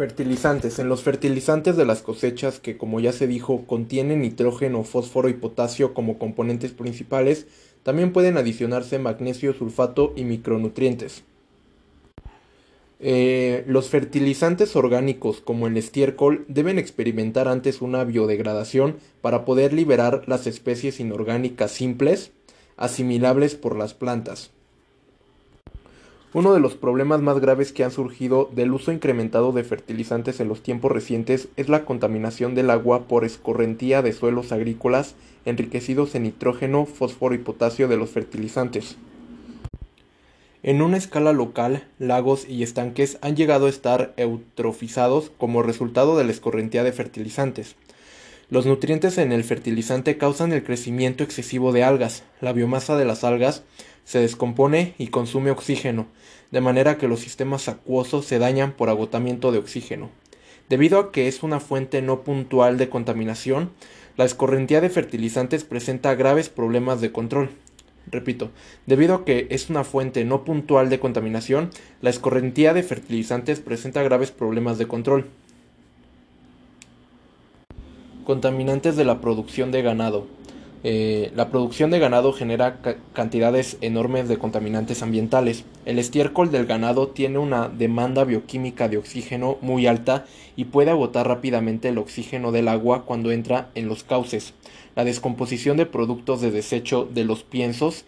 Fertilizantes. En los fertilizantes de las cosechas que, como ya se dijo, contienen nitrógeno, fósforo y potasio como componentes principales, también pueden adicionarse magnesio, sulfato y micronutrientes. Eh, los fertilizantes orgánicos como el estiércol deben experimentar antes una biodegradación para poder liberar las especies inorgánicas simples asimilables por las plantas. Uno de los problemas más graves que han surgido del uso incrementado de fertilizantes en los tiempos recientes es la contaminación del agua por escorrentía de suelos agrícolas enriquecidos en nitrógeno, fósforo y potasio de los fertilizantes. En una escala local, lagos y estanques han llegado a estar eutrofizados como resultado de la escorrentía de fertilizantes. Los nutrientes en el fertilizante causan el crecimiento excesivo de algas. La biomasa de las algas se descompone y consume oxígeno, de manera que los sistemas acuosos se dañan por agotamiento de oxígeno. Debido a que es una fuente no puntual de contaminación, la escorrentía de fertilizantes presenta graves problemas de control. Repito, debido a que es una fuente no puntual de contaminación, la escorrentía de fertilizantes presenta graves problemas de control. Contaminantes de la producción de ganado. Eh, la producción de ganado genera cantidades enormes de contaminantes ambientales. El estiércol del ganado tiene una demanda bioquímica de oxígeno muy alta y puede agotar rápidamente el oxígeno del agua cuando entra en los cauces. La descomposición de productos de desecho de los piensos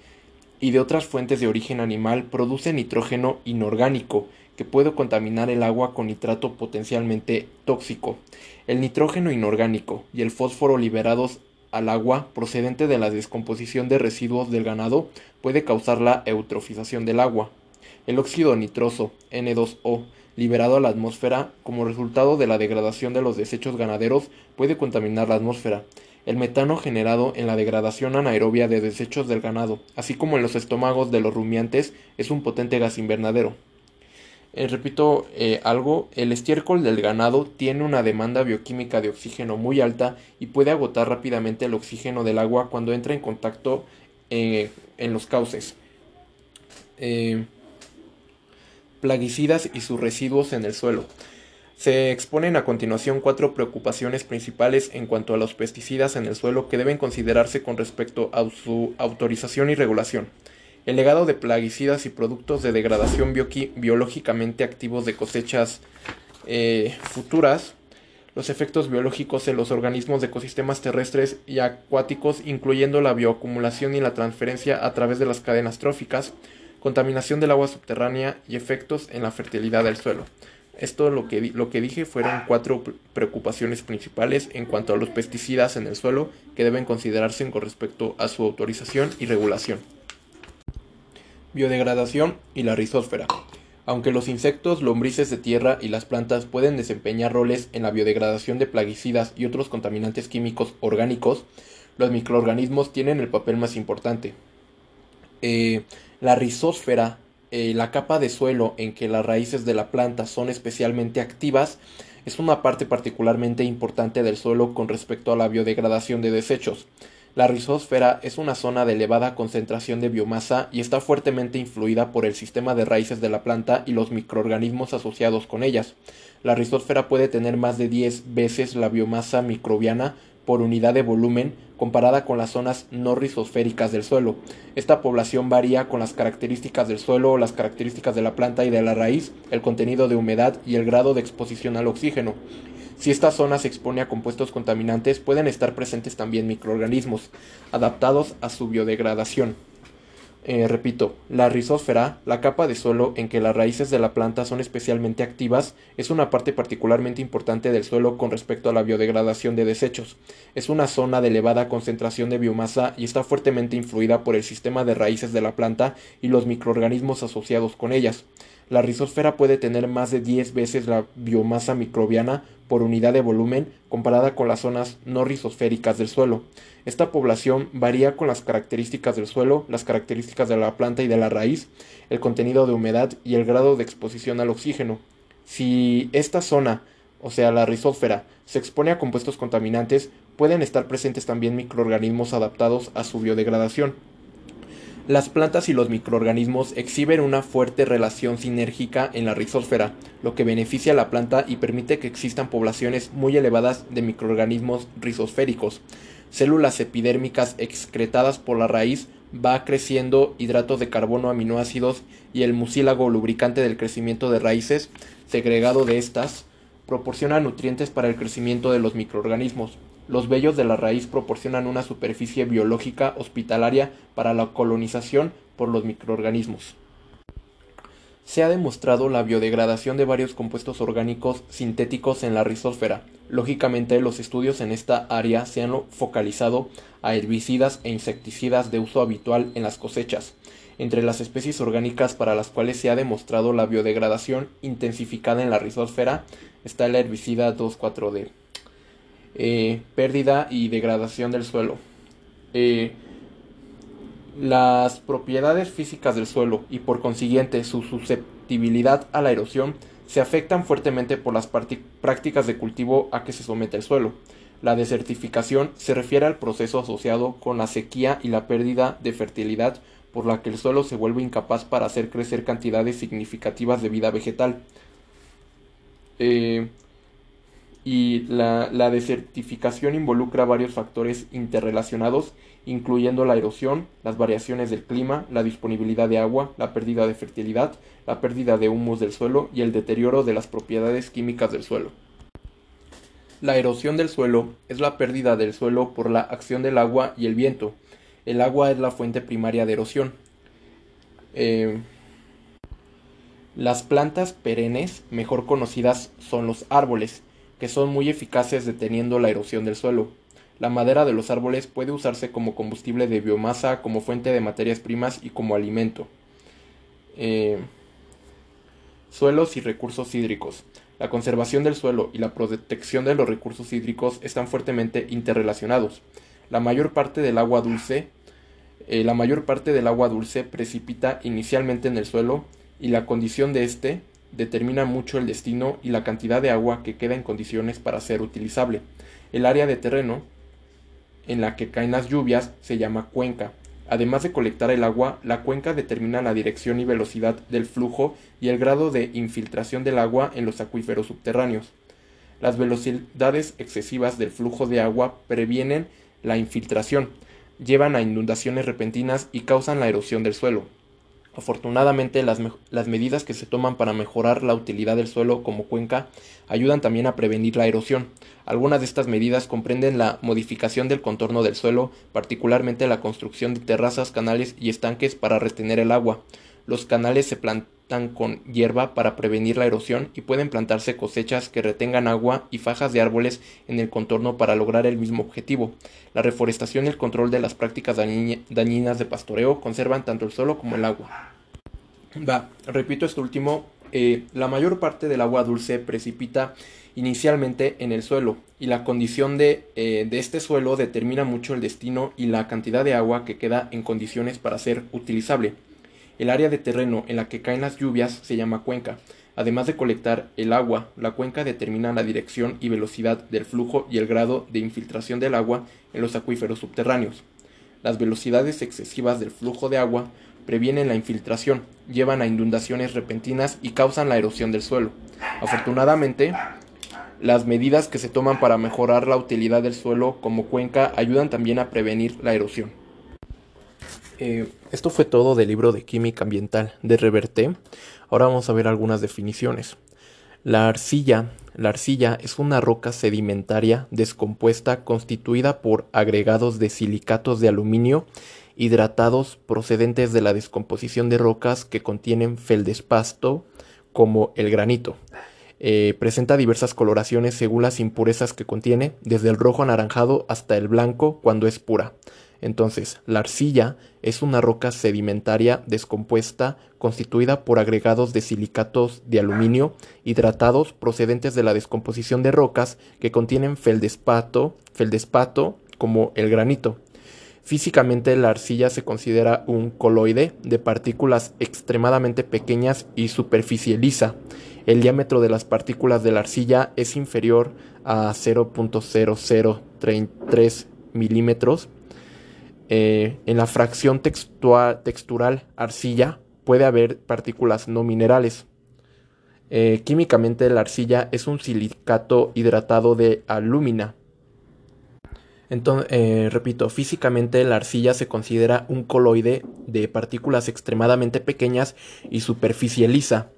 y de otras fuentes de origen animal produce nitrógeno inorgánico que puede contaminar el agua con nitrato potencialmente tóxico. El nitrógeno inorgánico y el fósforo liberados al agua procedente de la descomposición de residuos del ganado puede causar la eutrofización del agua. El óxido nitroso N2O liberado a la atmósfera como resultado de la degradación de los desechos ganaderos puede contaminar la atmósfera. El metano generado en la degradación anaerobia de desechos del ganado, así como en los estómagos de los rumiantes, es un potente gas invernadero. Eh, repito eh, algo, el estiércol del ganado tiene una demanda bioquímica de oxígeno muy alta y puede agotar rápidamente el oxígeno del agua cuando entra en contacto eh, en los cauces. plaguicidas y sus residuos en el suelo. Se exponen a continuación cuatro preocupaciones principales en cuanto a los pesticidas en el suelo que deben considerarse con respecto a su autorización y regulación el legado de plaguicidas y productos de degradación biológicamente activos de cosechas eh, futuras, los efectos biológicos en los organismos de ecosistemas terrestres y acuáticos, incluyendo la bioacumulación y la transferencia a través de las cadenas tróficas, contaminación del agua subterránea y efectos en la fertilidad del suelo. Esto lo que, lo que dije fueron cuatro preocupaciones principales en cuanto a los pesticidas en el suelo que deben considerarse con respecto a su autorización y regulación. Biodegradación y la rizósfera. Aunque los insectos, lombrices de tierra y las plantas pueden desempeñar roles en la biodegradación de plaguicidas y otros contaminantes químicos orgánicos, los microorganismos tienen el papel más importante. Eh, la rizósfera, eh, la capa de suelo en que las raíces de la planta son especialmente activas, es una parte particularmente importante del suelo con respecto a la biodegradación de desechos. La rizósfera es una zona de elevada concentración de biomasa y está fuertemente influida por el sistema de raíces de la planta y los microorganismos asociados con ellas. La rizósfera puede tener más de 10 veces la biomasa microbiana por unidad de volumen comparada con las zonas no rizosféricas del suelo. Esta población varía con las características del suelo, las características de la planta y de la raíz, el contenido de humedad y el grado de exposición al oxígeno. Si esta zona se expone a compuestos contaminantes, pueden estar presentes también microorganismos adaptados a su biodegradación. Eh, repito, la rizósfera, la capa de suelo en que las raíces de la planta son especialmente activas, es una parte particularmente importante del suelo con respecto a la biodegradación de desechos. Es una zona de elevada concentración de biomasa y está fuertemente influida por el sistema de raíces de la planta y los microorganismos asociados con ellas. La rizósfera puede tener más de 10 veces la biomasa microbiana por unidad de volumen comparada con las zonas no rizosféricas del suelo. Esta población varía con las características del suelo, las características de la planta y de la raíz, el contenido de humedad y el grado de exposición al oxígeno. Si esta zona, o sea la rizósfera, se expone a compuestos contaminantes, pueden estar presentes también microorganismos adaptados a su biodegradación. Las plantas y los microorganismos exhiben una fuerte relación sinérgica en la rizosfera, lo que beneficia a la planta y permite que existan poblaciones muy elevadas de microorganismos rizosféricos. Células epidérmicas excretadas por la raíz va creciendo hidratos de carbono, aminoácidos y el mucílago lubricante del crecimiento de raíces, segregado de estas, proporciona nutrientes para el crecimiento de los microorganismos. Los vellos de la raíz proporcionan una superficie biológica hospitalaria para la colonización por los microorganismos. Se ha demostrado la biodegradación de varios compuestos orgánicos sintéticos en la rizosfera. Lógicamente, los estudios en esta área se han focalizado a herbicidas e insecticidas de uso habitual en las cosechas. Entre las especies orgánicas para las cuales se ha demostrado la biodegradación intensificada en la rizosfera está el herbicida 2,4-D. Eh, pérdida y degradación del suelo. Eh, las propiedades físicas del suelo y por consiguiente su susceptibilidad a la erosión se afectan fuertemente por las prácticas de cultivo a que se somete el suelo. La desertificación se refiere al proceso asociado con la sequía y la pérdida de fertilidad por la que el suelo se vuelve incapaz para hacer crecer cantidades significativas de vida vegetal. Eh, y la, desertificación involucra varios factores interrelacionados, incluyendo la erosión, las variaciones del clima, la disponibilidad de agua, la pérdida de fertilidad, la pérdida de humus del suelo y el deterioro de las propiedades químicas del suelo. La erosión del suelo es la pérdida del suelo por la acción del agua y el viento. El agua es la fuente primaria de erosión. Eh, las plantas perennes, mejor conocidas, son los árboles que son muy eficaces deteniendo la erosión del suelo. La madera de los árboles puede usarse como combustible de biomasa, como fuente de materias primas y como alimento. Eh, suelos y recursos hídricos. La conservación del suelo y la protección de los recursos hídricos están fuertemente interrelacionados. La mayor parte del agua dulce, eh, la mayor parte del agua dulce precipita inicialmente en el suelo y la condición de este determina mucho el destino y la cantidad de agua que queda en condiciones para ser utilizable. El área de terreno en la que caen las lluvias se llama cuenca. Además de colectar el agua, la cuenca determina la dirección y velocidad del flujo y el grado de infiltración del agua en los acuíferos subterráneos. Las velocidades excesivas del flujo de agua previenen la infiltración, llevan a inundaciones repentinas y causan la erosión del suelo. Afortunadamente, las, las, medidas que se toman para mejorar la utilidad del suelo como cuenca ayudan también a prevenir la erosión. Algunas de estas medidas comprenden la modificación del contorno del suelo, particularmente la construcción de terrazas, canales y estanques para retener el agua. Los canales se plantan con hierba para prevenir la erosión y pueden plantarse cosechas que retengan agua y fajas de árboles en el contorno para lograr el mismo objetivo. La reforestación y el control de las prácticas dañinas de pastoreo conservan tanto el suelo como el agua. Repito esto último, eh, la mayor parte del agua dulce precipita inicialmente en el suelo y la condición eh, de, este suelo determina mucho el destino y la cantidad de agua que queda en condiciones para ser utilizable. El área de terreno en la que caen las lluvias se llama cuenca. Además de colectar el agua, la cuenca determina la dirección y velocidad del flujo y el grado de infiltración del agua en los acuíferos subterráneos. Las velocidades excesivas del flujo de agua previenen la infiltración, llevan a inundaciones repentinas y causan la erosión del suelo. Afortunadamente, las medidas que se toman para mejorar la utilidad del suelo como cuenca ayudan también a prevenir la erosión. Eh, esto fue todo del libro de Química Ambiental de Reverté. Ahora vamos a ver algunas definiciones. La arcilla. La arcilla es una roca sedimentaria descompuesta constituida por agregados de silicatos de aluminio hidratados procedentes de la descomposición de rocas que contienen feldespasto como el granito. Eh, presenta diversas coloraciones según las impurezas que contiene, desde el rojo anaranjado hasta el blanco cuando es pura. Entonces, la arcilla es una roca sedimentaria descompuesta constituida por agregados de silicatos de aluminio hidratados procedentes de la descomposición de rocas que contienen feldespato, feldespato como el granito. Físicamente la arcilla se considera un coloide de partículas extremadamente pequeñas y superficie lisa. El diámetro de las partículas de la arcilla es inferior a 0.0033 milímetros Eh, en la fracción textural arcilla puede haber partículas no minerales. Eh, químicamente la arcilla es un silicato hidratado de alúmina. Entonces, eh, repito, físicamente la arcilla se considera un coloide de partículas extremadamente pequeñas y superficie lisa.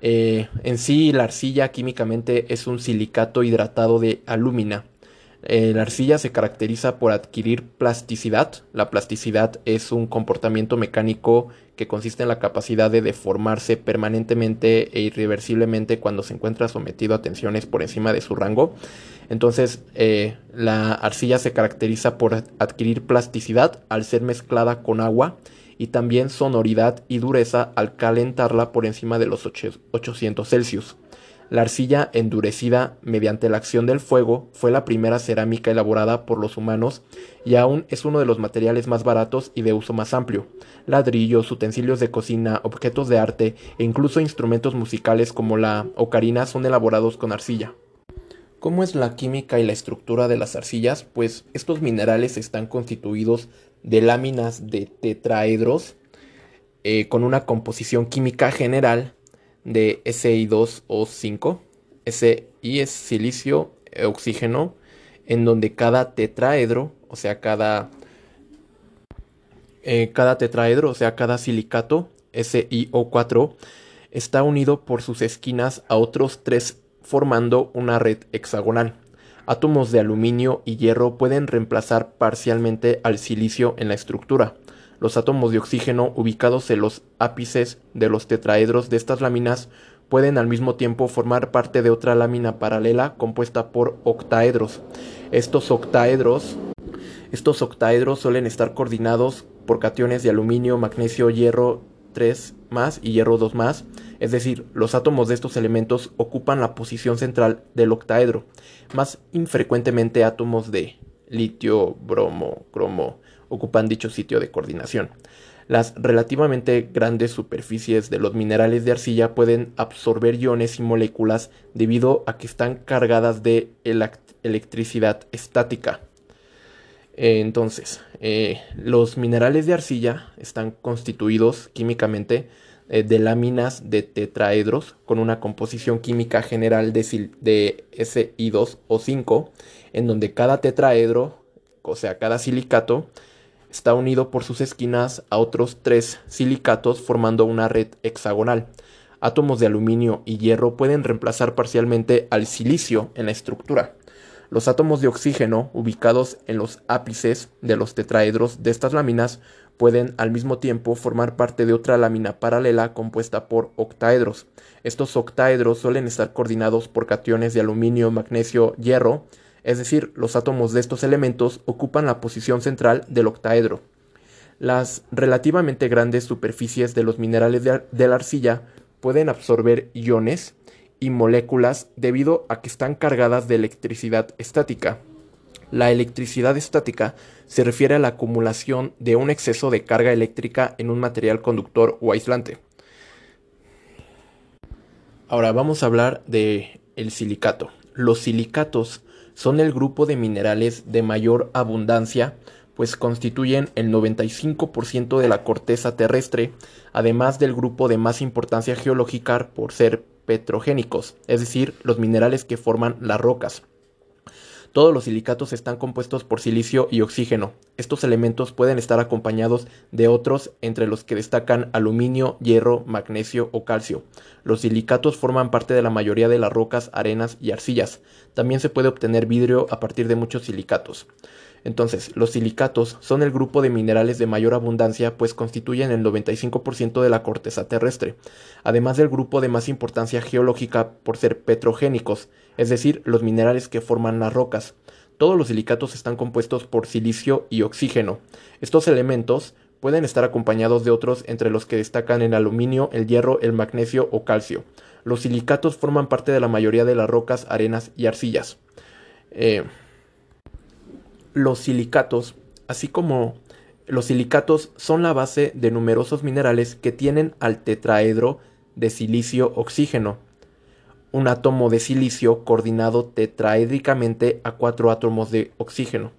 En sí, la arcilla químicamente es un silicato hidratado de alúmina. La arcilla se caracteriza por adquirir plasticidad. La plasticidad es un comportamiento mecánico que consiste en la capacidad de deformarse permanentemente e irreversiblemente cuando se encuentra sometido a tensiones por encima de su rango. Entonces, eh, la arcilla se caracteriza por adquirir plasticidad al ser mezclada con agua y también sonoridad y dureza al calentarla por encima de los 800 Celsius. La arcilla endurecida mediante la acción del fuego fue la primera cerámica elaborada por los humanos y aún es uno de los materiales más baratos y de uso más amplio. Ladrillos, utensilios de cocina, objetos de arte e incluso instrumentos musicales como la ocarina son elaborados con arcilla. ¿Cómo es la química y la estructura de las arcillas? Pues estos minerales están constituidos de láminas de tetraedros eh, con una composición química general de Si2O5. Si es silicio, oxígeno, en donde cada tetraedro, o sea, cada, eh, cada tetraedro, o sea, cada silicato, SiO4, está unido por sus esquinas a otros tres formando una red hexagonal. Átomos de aluminio y hierro pueden reemplazar parcialmente al silicio en la estructura. Los átomos de oxígeno ubicados en los ápices de los tetraedros de estas láminas pueden al mismo tiempo formar parte de otra lámina paralela compuesta por octaedros. Estos octaedros, estos octaedros suelen estar coordinados por cationes de aluminio, magnesio, hierro 3 más y hierro 2 más, es decir, los átomos de estos elementos ocupan la posición central del octaedro, más infrecuentemente átomos de litio, bromo, cromo, ocupan dicho sitio de coordinación. Las relativamente grandes superficies de los minerales de arcilla pueden absorber iones y moléculas debido a que están cargadas de electricidad estática. Entonces, eh, los minerales de arcilla están constituidos químicamente eh, de láminas de tetraedros con una composición química general de, de Si2 o 5, en donde cada tetraedro, o sea, cada silicato, está unido por sus esquinas a otros tres silicatos formando una red hexagonal. Átomos de aluminio y hierro pueden reemplazar parcialmente al silicio en la estructura. Los átomos de oxígeno ubicados en los ápices de los tetraedros de estas láminas pueden al mismo tiempo formar parte de otra lámina paralela compuesta por octaedros. Estos octaedros suelen estar coordinados por cationes de aluminio, magnesio, hierro, es decir, los átomos de estos elementos ocupan la posición central del octaedro. Las relativamente grandes superficies de los minerales de, la arcilla pueden absorber iones y moléculas debido a que están cargadas de electricidad estática. La electricidad estática se refiere a la acumulación de un exceso de carga eléctrica en un material conductor o aislante. Ahora vamos a hablar de el silicato. Los silicatos son el grupo de minerales de mayor abundancia, pues constituyen el 95% de la corteza terrestre, además del grupo de más importancia geológica por ser petrogénicos, es decir, los minerales que forman las rocas. Todos los silicatos están compuestos por silicio y oxígeno. Estos elementos pueden estar acompañados de otros entre los que destacan aluminio, hierro, magnesio o calcio. Los silicatos forman parte de la mayoría de las rocas, arenas y arcillas. También se puede obtener vidrio a partir de muchos silicatos. Entonces, los silicatos son el grupo de minerales de mayor abundancia, pues constituyen el 95% de la corteza terrestre, además del grupo de más importancia geológica por ser petrogénicos, es decir, los minerales que forman las rocas. Todos los silicatos están compuestos por silicio y oxígeno. Estos elementos pueden estar acompañados de otros entre los que destacan el aluminio, el hierro, el magnesio o calcio. Los silicatos forman parte de la mayoría de las rocas, arenas y arcillas. Eh, los silicatos, así como los silicatos son la base de numerosos minerales que tienen al tetraedro de silicio-oxígeno, un átomo de silicio coordinado tetraédricamente a cuatro átomos de oxígeno.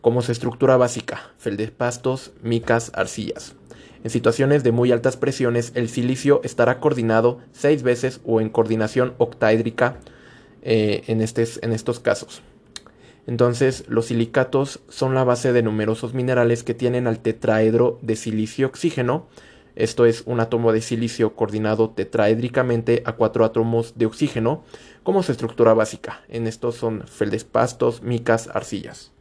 Como su estructura básica, feldespastos, micas, arcillas. En situaciones de muy altas presiones, el silicio estará coordinado seis veces o en coordinación octaédrica eh, en, en estos casos. Entonces, los silicatos son la base de numerosos minerales que tienen al tetraedro de silicio-oxígeno. Esto es un átomo de silicio coordinado tetraédricamente a cuatro átomos de oxígeno como su estructura básica. En estos son feldespastos, micas, arcillas.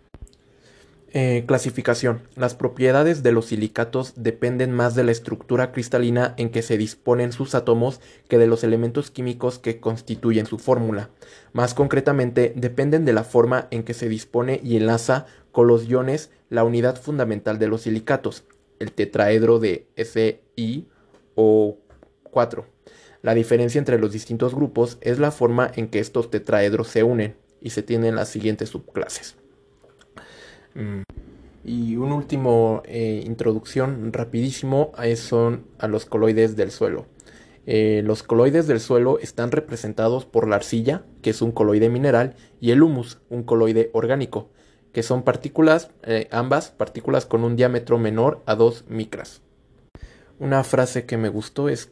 Eh, clasificación. Las propiedades de los silicatos dependen más de la estructura cristalina en que se disponen sus átomos que de los elementos químicos que constituyen su fórmula. Más concretamente, dependen de la forma en que se dispone y enlaza con los iones la unidad fundamental de los silicatos, el tetraedro de Si o 4. La diferencia entre los distintos grupos es la forma en que estos tetraedros se unen y se tienen las siguientes subclases. Mm. Y un último eh, introducción rapidísimo son a los coloides del suelo. Eh, los coloides del suelo están representados por la arcilla, que es un coloide mineral, y el humus, un coloide orgánico, que son partículas, eh, ambas partículas con un diámetro menor a 2 micras. Una frase que me gustó es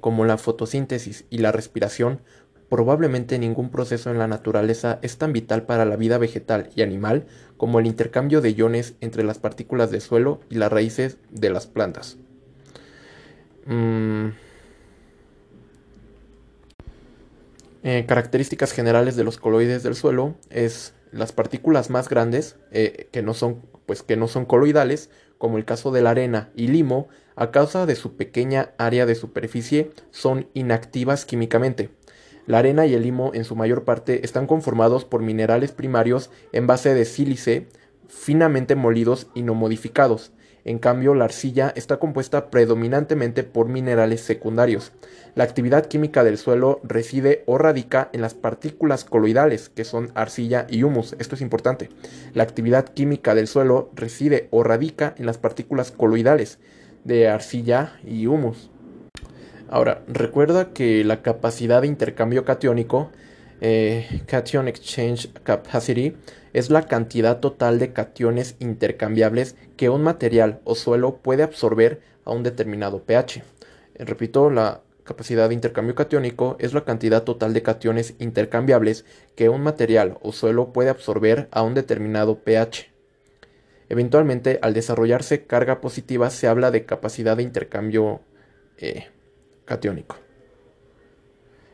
como la fotosíntesis y la respiración Probablemente ningún proceso en la naturaleza es tan vital para la vida vegetal y animal como el intercambio de iones entre las partículas de suelo y las raíces de las plantas. Mm. Eh, características generales de los coloides del suelo es las partículas más grandes eh, que no son pues que no son coloidales como el caso de la arena y limo a causa de su pequeña área de superficie son inactivas químicamente la arena y el limo en su mayor parte están conformados por minerales primarios en base de sílice finamente molidos y no modificados. En cambio, la arcilla está compuesta predominantemente por minerales secundarios. La actividad química del suelo reside o radica en las partículas coloidales, que son arcilla y humus. Esto es importante. La actividad química del suelo reside o radica en las partículas coloidales de arcilla y humus. Ahora, recuerda que la capacidad de intercambio catiónico, eh, cation exchange capacity, es la cantidad total de cationes intercambiables que un material o suelo puede absorber a un determinado pH. Eh, repito, la capacidad de intercambio catiónico es la cantidad total de cationes intercambiables que un material o suelo puede absorber a un determinado pH. Eventualmente, al desarrollarse carga positiva, se habla de capacidad de intercambio eh, catiónico.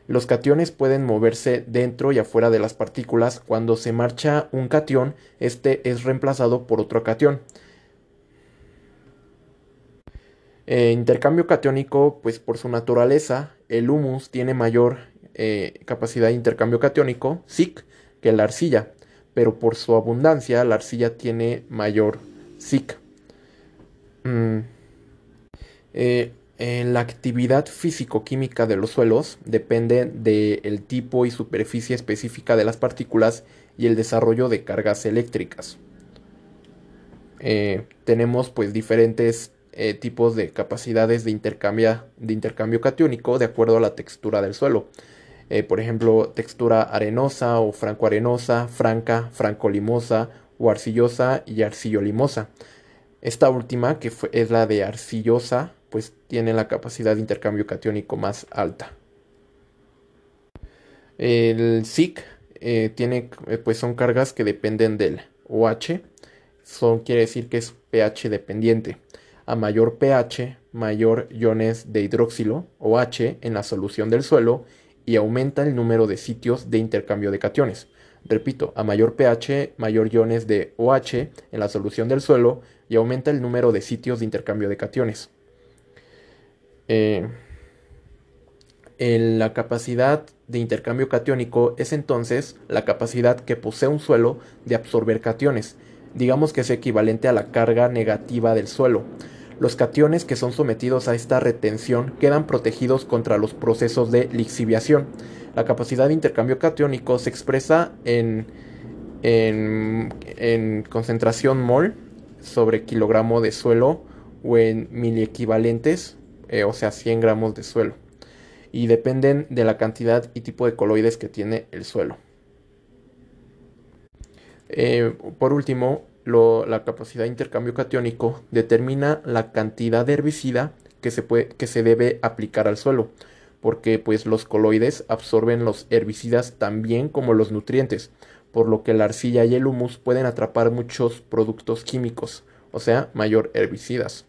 Los cationes pueden moverse dentro y afuera de las partículas. Cuando se marcha un cation, este es reemplazado por otro cation. Eh, intercambio catiónico, pues por su naturaleza, el humus tiene mayor eh, capacidad de intercambio catiónico, SIC, que la arcilla, pero por su abundancia, la arcilla tiene mayor SIC. Mm. Eh, la actividad físico-química de los suelos depende del tipo y superficie específica de las partículas y el desarrollo de cargas eléctricas. Eh, tenemos pues diferentes eh, tipos de capacidades de, de intercambio catiónico de acuerdo a la textura del suelo. Eh, por ejemplo, textura arenosa o franco-arenosa, franca, franco-limosa o arcillosa y arcillo-limosa. Esta última, que es la de arcillosa, pues tiene la capacidad de intercambio catiónico más alta. El SIC eh, tiene, eh, pues son cargas que dependen del OH, son, quiere decir que es pH dependiente. A mayor pH, mayor iones de hidróxilo, OH, en la solución del suelo y aumenta el número de sitios de intercambio de cationes. Repito, a mayor pH, mayor iones de OH en la solución del suelo y aumenta el número de sitios de intercambio de cationes. Eh, la capacidad de intercambio catiónico es entonces la capacidad que posee un suelo de absorber cationes. Digamos que es equivalente a la carga negativa del suelo. Los cationes que son sometidos a esta retención quedan protegidos contra los procesos de lixiviación. La capacidad de intercambio catiónico se expresa en, en, concentración mol sobre kilogramo de suelo o en miliequivalentes eh, o sea 100 gramos de suelo, y dependen de la cantidad y tipo de coloides que tiene el suelo. Eh, por último, la capacidad de intercambio catiónico determina la cantidad de herbicida que se, puede, que se debe aplicar al suelo, porque pues los coloides absorben los herbicidas también como los nutrientes, por lo que la arcilla y el humus pueden atrapar muchos productos químicos, o sea, mayor herbicidas.